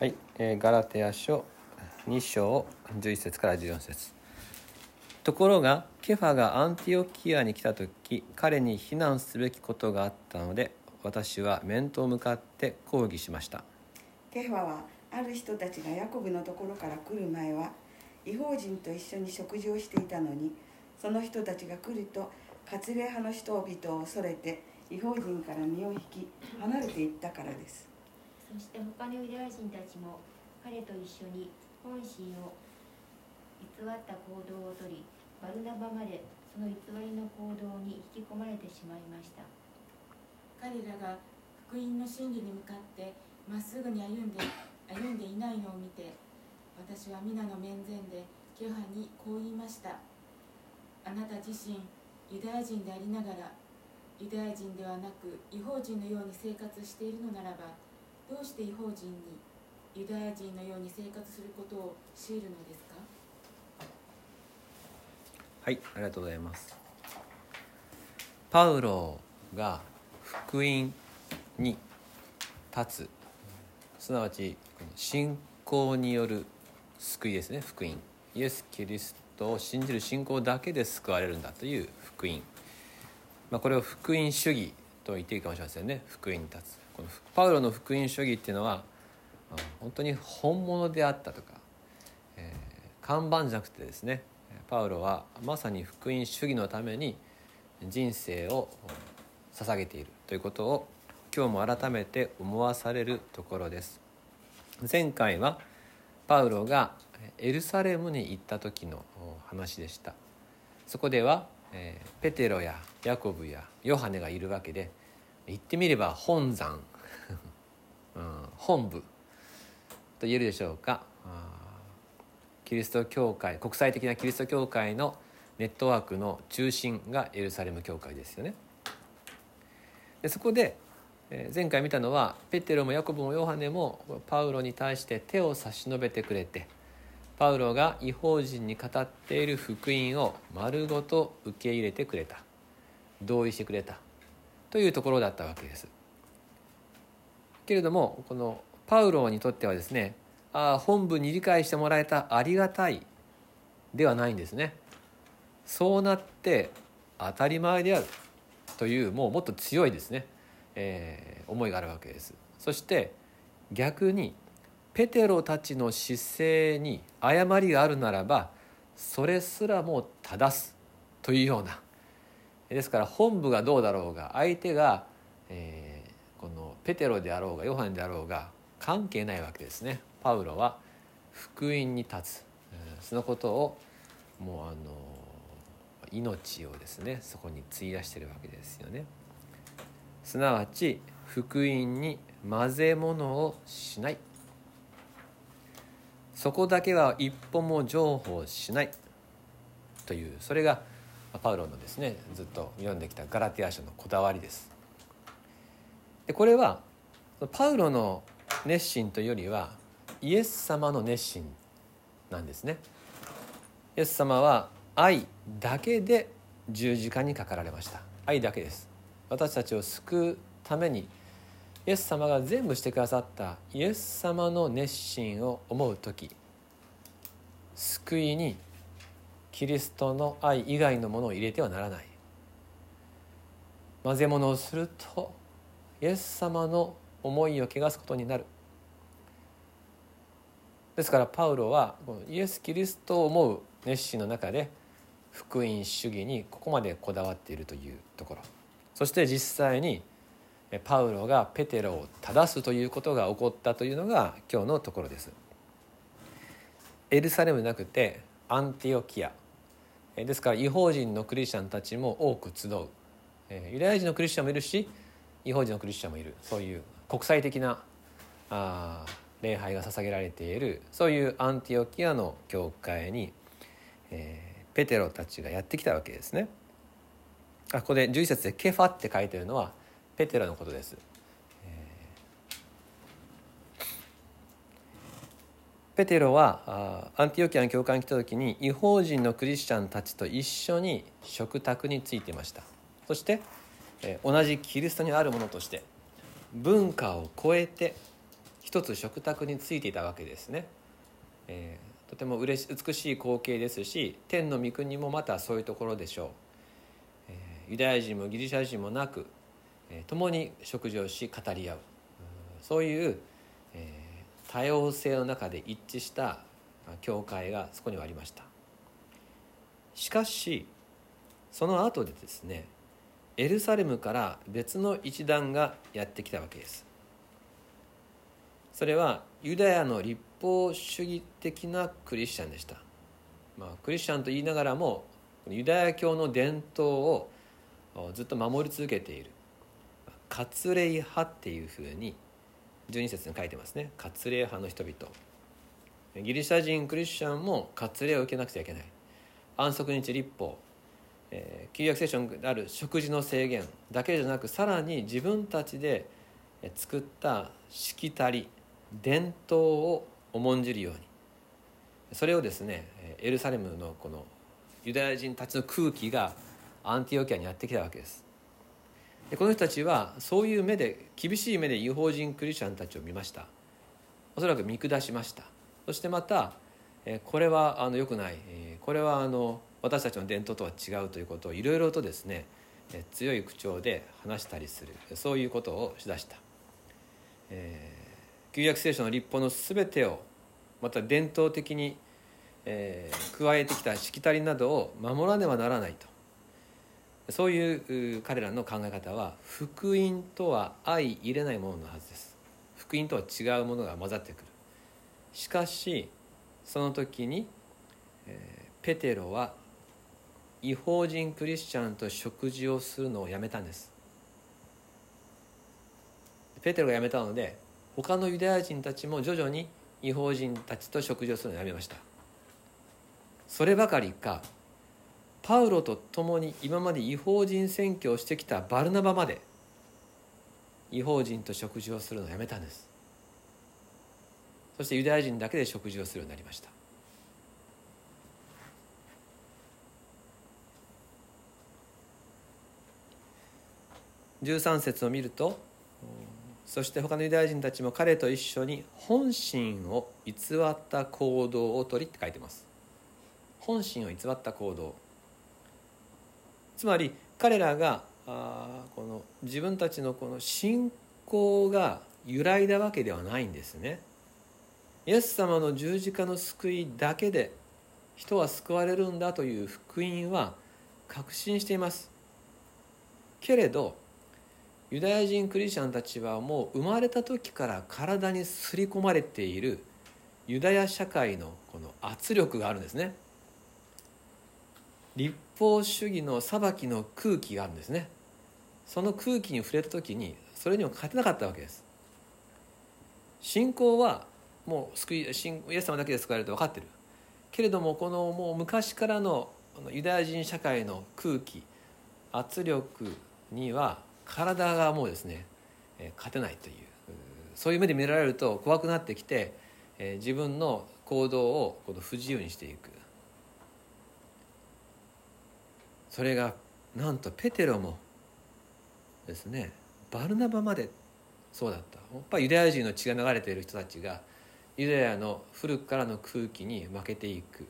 はい、えーガラテヤ書2章11節から14節。ところがケファがアンティオキアに来た時彼に非難すべきことがあったので私は面と向かって抗議しました。ケファはある人たちがヤコブのところから来る前は違法人と一緒に食事をしていたのにその人たちが来ると割礼派の人々を恐れて違法人から身を引き離れていったからです。そして他のユダヤ人たちも彼と一緒に本心を偽った行動をとりバルナバまでその偽りの行動に引き込まれてしまいました。彼らが福音の真理に向かってまっすぐに歩んで 歩んでいないのを見て私は皆の面前でケファにこう言いました。あなた自身ユダヤ人でありながらユダヤ人ではなく違法人のように生活しているのならばどうして違法人にユダヤ人のように生活することを強いるのですか？はいありがとうございます。パウロが福音に立つ。すなわち信仰による救いですね福音。イエス・キリストを信じる信仰だけで救われるんだという福音、まあ、これを福音主義と言っていいかもしれませんね。福音に立つ。このパウロの福音主義っていうのは本当に本物であったとか、えー看板じゃなくてですねパウロはまさに福音主義のために人生を捧げているということを今日も改めて思わされるところです。前回はパウロがエルサレムに行った時の話でした。そこではペテロやヤコブやヨハネがいるわけで言ってみれば本山、本部と言えるでしょうか。キリスト教会国際的なキリスト教会のネットワークの中心がエルサレム教会ですよね。でそこで前回見たのはペテロもヤコブもヨハネもパウロに対して手を差し伸べてくれてパウロが違法人に語っている福音を丸ごと受け入れてくれた。同意してくれた。というところだったわけです。けれどもこのパウロにとってはですねああ本部に理解してもらえたありがたいではないんですね。そうなって当たり前であるというもうもっと強いですね、えー思いがあるわけです。そして逆にペテロたちの姿勢に誤りがあるならばそれすらも正すというようなですから本部がどうだろうが相手が、えーこのペテロであろうがヨハネであろうが関係ないわけですね。パウロは福音に立つ。うんそのことをもうあの命をですねそこに費やしてるわけですよね。すなわち福音に混ぜ物をしない。そこだけは一歩も譲歩しない。というそれがパウロのですねずっと読んできたガラテヤ書のこだわりです。でこれはパウロの熱心というよりはイエス様の熱心なんですね。イエス様は愛だけで十字架にかかられました。愛だけです。私たちを救うためにイエス様が全部してくださったイエス様の熱心を思う時救いにキリストの愛以外のものを入れてはならない。混ぜ物をするとイエス様の思いを汚すことになる。ですからパウロはこのイエス・キリストを思う熱心の中で福音主義にここまでこだわっているというところ。そして実際にパウロがペテロを正すということが起こったというのが今日のところです。エルサレムなくてアンティオキア。ですから違法人のクリスチャンたちも多く集うユダヤ人のクリスチャンもいるし違法人のクリスチャンもいるそういう国際的なあ礼拝が捧げられているそういうアンティオキアの教会に、えーペテロたちがやってきたわけですね。あここで11節で「ケファ」って書いてるのはペテロのことです。えーペテロはアンティオキアの教会に来た時に違法人のクリスチャンたちと一緒に食卓についてました。そして、同じキリストにあるものとして文化を超えて一つ食卓についていたわけですね、えー、とてもうれし美しい光景ですし天の御国もまたそういうところでしょう、えー、ユダヤ人もギリシャ人もなく、えー、共に食事をし語り合う。そういう、えー、多様性の中で一致した教会がそこにはありました。しかしその後でですねエルサレムから別の一団がやってきたわけです。それはユダヤの立法主義的なクリスチャンでした、まあ、クリスチャンと言いながらもユダヤ教の伝統をずっと守り続けている。割礼派っていうふうに12節に書いてますね。割礼派の人々。ギリシャ人クリスチャンも割礼を受けなくちゃいけない。安息日立法、えー、旧約聖書にある食事の制限だけじゃなくさらに自分たちで作ったしきたり伝統を重んじるように。それをですねエルサレムのこのユダヤ人たちの空気がアンティオキアにやってきたわけです。この人たちはそういう目で厳しい目で違法人クリスチャンたちを見ました。おそらく見下しました。そしてまたこれはあの良くない。これはあの私たちの伝統とは違うということをいろいろとですね強い口調で話したりする。そういうことをしだした、えー、旧約聖書の立法の全てをまた伝統的に、えー、加えてきたしきたりなどを守らねばならないと。そういう彼らの考え方は福音とは相入れないもののはずです。福音とは違うものが混ざってくる。しかしその時に、えーペテロは違法人クリスチャンと食事をするのをやめたんです。ペテロがやめたので他のユダヤ人たちも徐々に違法人たちと食事をするのをやめました。そればかりかパウロと共に今まで違法人選挙をしてきたバルナバまで違法人と食事をするのをやめたんです。そしてユダヤ人だけで食事をするようになりました。13節を見るとそして他のユダヤ人たちも彼と一緒に本心を偽った行動をとりって書いてます。本心を偽った行動。つまり彼らがあこの自分たちのこの信仰が揺らいだわけではないんですね。イエス様の十字架の救いだけで人は救われるんだという福音は確信しています。けれどユダヤ人クリスチャンたちはもう生まれた時から体に刷り込まれているユダヤ社会のこの圧力があるんですね。立法主義の裁きの空気があるんですね。その空気に触れた時にそれにも勝てなかったわけです。信仰はもう救いイエス様だけで救われると分かってる。けれどもこのもう昔からのユダヤ人社会の空気圧力には体がもうですね、勝てないという。そういう目で見られると怖くなってきて、自分の行動をこの不自由にしていく。それがなんとペテロもですねバルナバまでそうだった。やっぱユダヤ人の血が流れている人たちがユダヤの古くからの空気に負けていく。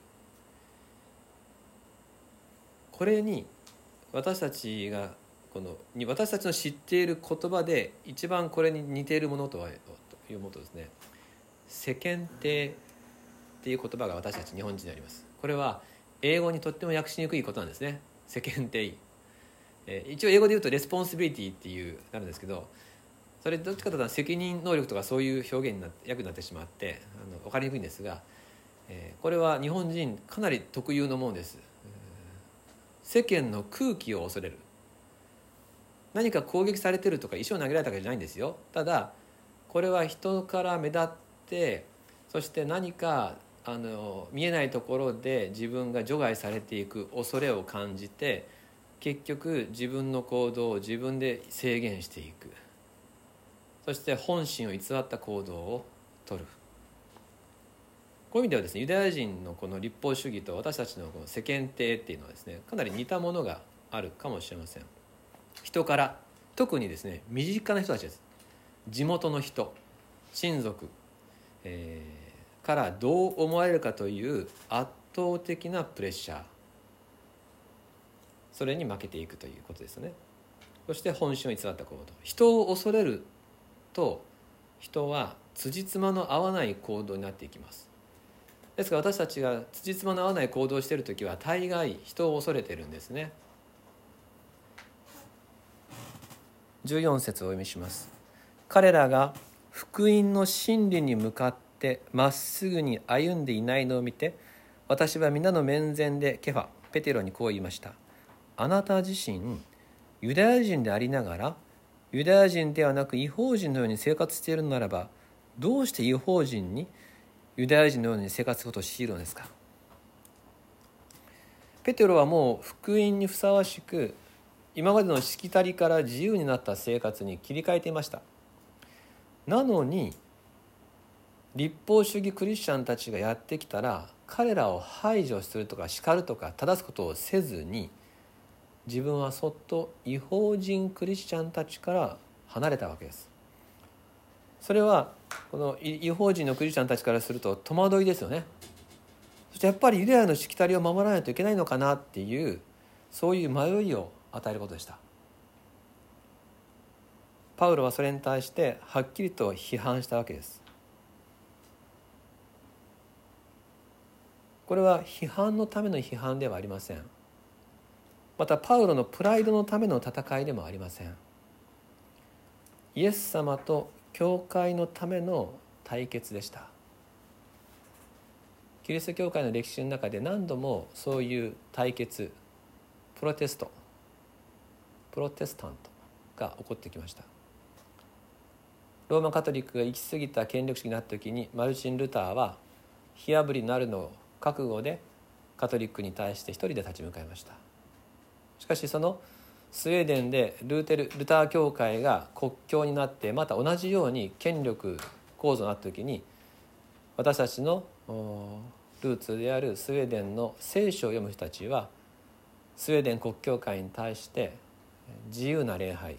これに私たちがこの私たちの知っている言葉で一番これに似ているものとはというものとですね世間体っていう言葉が私たち日本人にあります。これは英語にとっても訳しにくいことなんですね。世間体、えー、一応英語で言うと responsibility っていうなるんですけどそれどっちかというと責任能力とかそういう表現になって訳になってしまってあの分かりにくいんですが、えー、これは日本人かなり特有のものです。世間の空気を恐れる。何か攻撃されてるとか石を投げられたわけじゃないんですよ。ただこれは人から目立ってそして何かあの見えないところで自分が除外されていく恐れを感じて結局自分の行動を自分で制限していく。そして本心を偽った行動をとる。こういう意味ではですねユダヤ人のこの立法主義と私たちのこの世間体っていうのはですねかなり似たものがあるかもしれません。人から特にですね身近な人たちです。地元の人親族、えーからどう思われるかという圧倒的なプレッシャー。それに負けていくということですね。そして本心を偽った行動。人を恐れると人は辻褄の合わない行動になっていきます。ですから私たちが辻褄の合わない行動をしている時は大概人を恐れてるんですね。14節をお読みします。彼らが福音の真理に向かってまっすぐに歩んでいないのを見て私は皆の面前でケファペテロにこう言いました。あなた自身ユダヤ人でありながらユダヤ人ではなく違法人のように生活しているのならばどうして違法人にユダヤ人のように生活することを強いるのですか？ペテロはもう福音にふさわしく今までのしきたりから自由になった生活に切り替えていました。なのに立法主義クリスチャンたちがやってきたら彼らを排除するとか叱るとか正すことをせずに自分はそっと違法人クリスチャンたちから離れたわけです。それはこの違法人のクリスチャンたちからすると戸惑いですよね。そしてやっぱりユダヤのしきたりを守らないといけないのかなっていうそういう迷いを与えることでした。パウロはそれに対してはっきりと批判したわけです。これは批判のための批判ではありません。またパウロのプライドのための戦いでもありません。イエス様と教会のための対決でした。キリスト教会の歴史の中で何度もそういう対決プロテストプロテスタントが起こってきました。ローマカトリックが行き過ぎた権力主義になった時にマルチン・ルターは火あぶりになるのを覚悟でカトリックに対して一人で立ち向かいました。しかしそのスウェーデンでルーテルルター教会が国教になってまた同じように権力構造になった時に私たちのルーツであるスウェーデンの聖書を読む人たちはスウェーデン国教会に対して自由な礼拝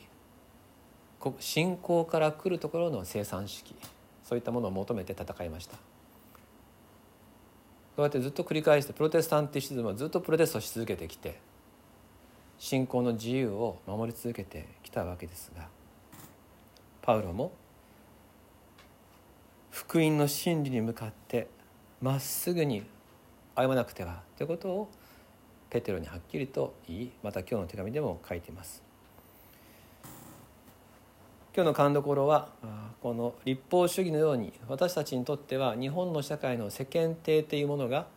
信仰から来るところの生産式そういったものを求めて戦いました。うやってずっと繰り返してプロテスタンティシズムはずっとプロテストし続けてきて信仰の自由を守り続けてきたわけですがパウロも福音の真理に向かってまっすぐに歩まなくてはということをペテロにはっきりと言いまた今日の手紙でも書いています。今日の勘どころはこの立法主義のように私たちにとっては日本の社会の世間体というものが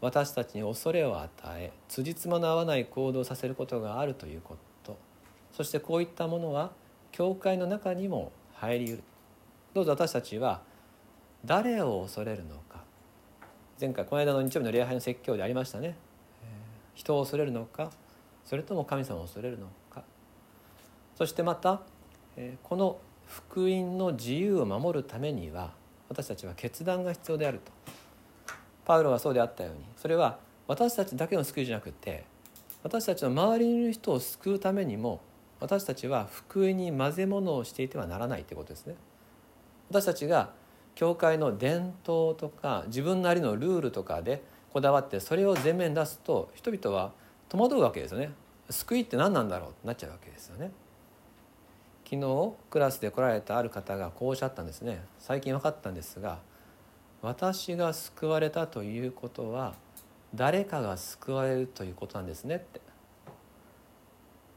私たちに恐れを与え辻褄の合わない行動をさせることがあるということ。そしてこういったものは教会の中にも入りうる。どうぞ私たちは誰を恐れるのか。前回この間の日曜日の礼拝の説教でありましたね。人を恐れるのかそれとも神様を恐れるのか。そしてまたこの福音の自由を守るためには私たちは決断が必要であるとパウロはそうであったようにそれは私たちだけの救いじゃなくて私たちの周りにいる人を救うためにも私たちは福音に混ぜ物をしていてはならないということですね。私たちが教会の伝統とか自分なりのルールとかでこだわってそれを前面に出すと人々は戸惑うわけですよね。救いって何なんだろうってなっちゃうわけですよね。昨日クラスで来られたある方がこうおっしゃったんですね。最近分かったんですが私が救われたということは誰かが救われるということなんですねって。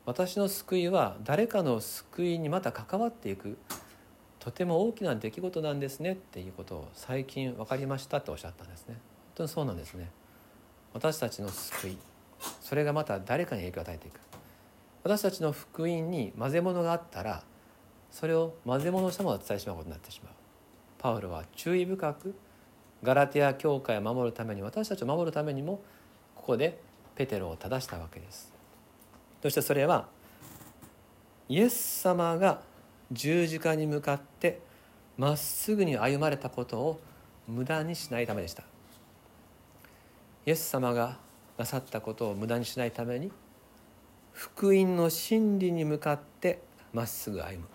私の救いは誰かの救いにまた関わっていくとても大きな出来事なんですねっていうことを最近分かりましたとおっしゃったんですね。本当にそうなんですね。私たちの救いそれがまた誰かに影響を与えていく。私たちの福音に混ぜ物があったらそれを混ぜ物したものを伝えてしまうことになってしまう。パウロは注意深くガラテヤ教会を守るために私たちを守るためにもここでペテロを正したわけです。そしてそれはイエス様が十字架に向かってまっすぐに歩まれたことを無駄にしないためでした。イエス様がなさったことを無駄にしないために福音の真理に向かってまっすぐ歩む。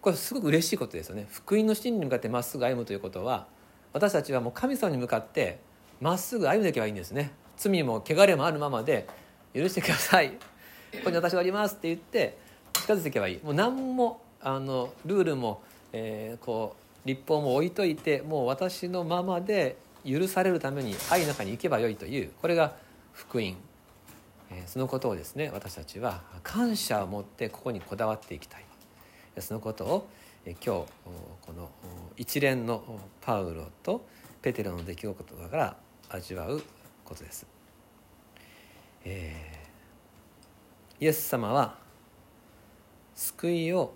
これすごく嬉しいことですよね。福音の真理に向かってまっすぐ歩むということは私たちはもう神様に向かってまっすぐ歩んでいけばいいんですね。罪も汚れもあるままで許してください。ここに私はありますって言って近づいていけばいい。もう何もあのルールも、えーこう立法も置いといてもう私のままで許されるために愛の中に行けばよいというこれが福音、そのことをですね私たちは感謝を持ってここにこだわっていきたいそのことをえ今日この一連のパウロとペテロの出来事から味わうことです。えーイエス様は救いを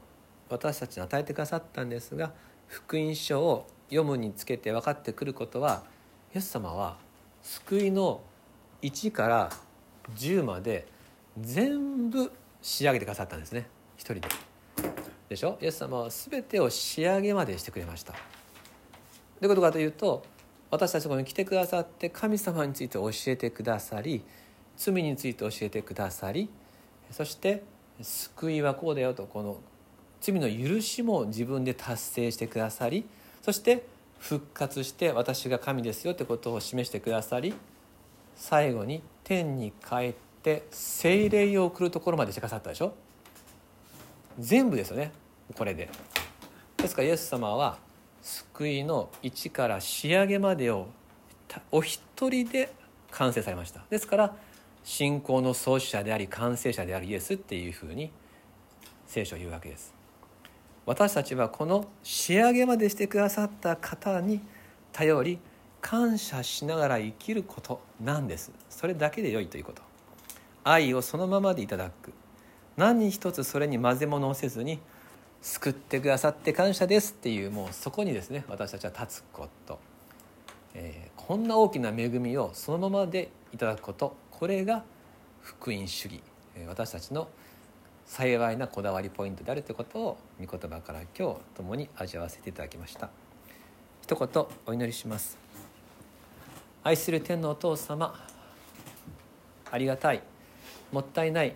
私たちに与えてくださったんですが福音書を読むにつけて分かってくることはイエス様は救いの1から10まで全部仕上げてくださったんですね一人で。でしょ？イエス様は全てを仕上げまでしてくれました。どういうことかというと私たちのとこに来てくださって神様について教えてくださり罪について教えてくださりそして救いはこうだよとこの罪の許しも自分で達成してくださりそして復活して私が神ですよということを示してくださり最後に天に帰って聖霊を送るところまでしてくださったでしょ？全部ですよねこれで。ですからイエス様は救いの一から仕上げまでをお一人で完成されました。ですから信仰の創始者であり完成者であるイエスっていうふうに聖書を言うわけです。私たちはこの仕上げまでしてくださった方に頼り感謝しながら生きることなんです。それだけで良いということ。愛をそのままでいただく。何一つそれに混ぜ物をせずに救ってくださって感謝ですっていうもうそこにですね私たちは立つこと、えーこんな大きな恵みをそのままでいただくこと。これが福音主義。私たちの幸いなこだわりポイントであるということを御言葉から今日共に味わわせていただきました。一言お祈りします。愛する天のお父様ありがたいもったいない、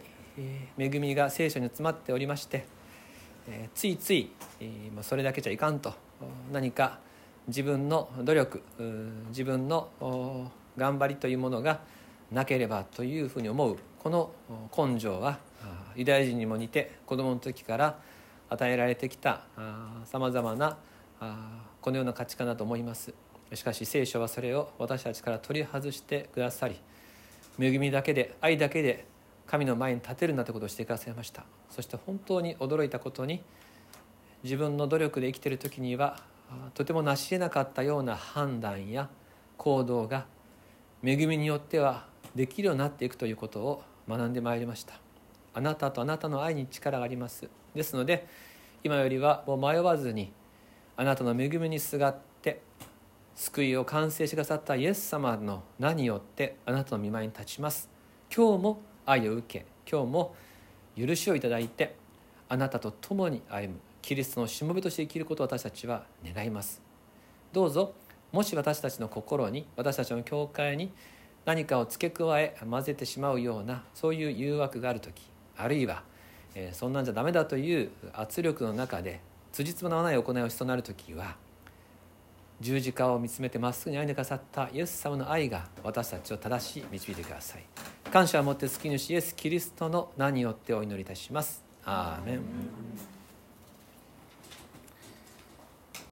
恵みが聖書に詰まっておりまして、ついつい、それだけじゃいかんと何か自分の努力自分の頑張りというものがなければというふうに思うこの根性はユダヤ人にも似て子供の時から与えられてきたさまざまなこのような価値観だと思います。しかし聖書はそれを私たちから取り外してくださり恵みだけで愛だけで神の前に立てるんだということをしてくださいました。そして本当に驚いたことに自分の努力で生きている時にはとても成し得なかったような判断や行動が恵みによってはできるようになっていくということを学んでまいりました。あなたとあなたの愛に力があります。ですので今よりはもう迷わずにあなたの恵みにすがって救いを完成してくださったイエス様の名によってあなたの御前に立ちます。今日も愛を受け今日も許しをいただいてあなたと共に歩むキリストのしもべとして生きることを私たちは願います。どうぞもし私たちの心に私たちの教会に何かを付け加え混ぜてしまうようなそういう誘惑がある時あるいは、えーそんなんじゃダメだという圧力の中で辻褄の合わない行いをしそうなる時は十字架を見つめてまっすぐに歩んでくださったイエス様の愛が私たちを正し導いてください。感謝を持って救い主イエス・キリストの名によってお祈りいたします。アーメン。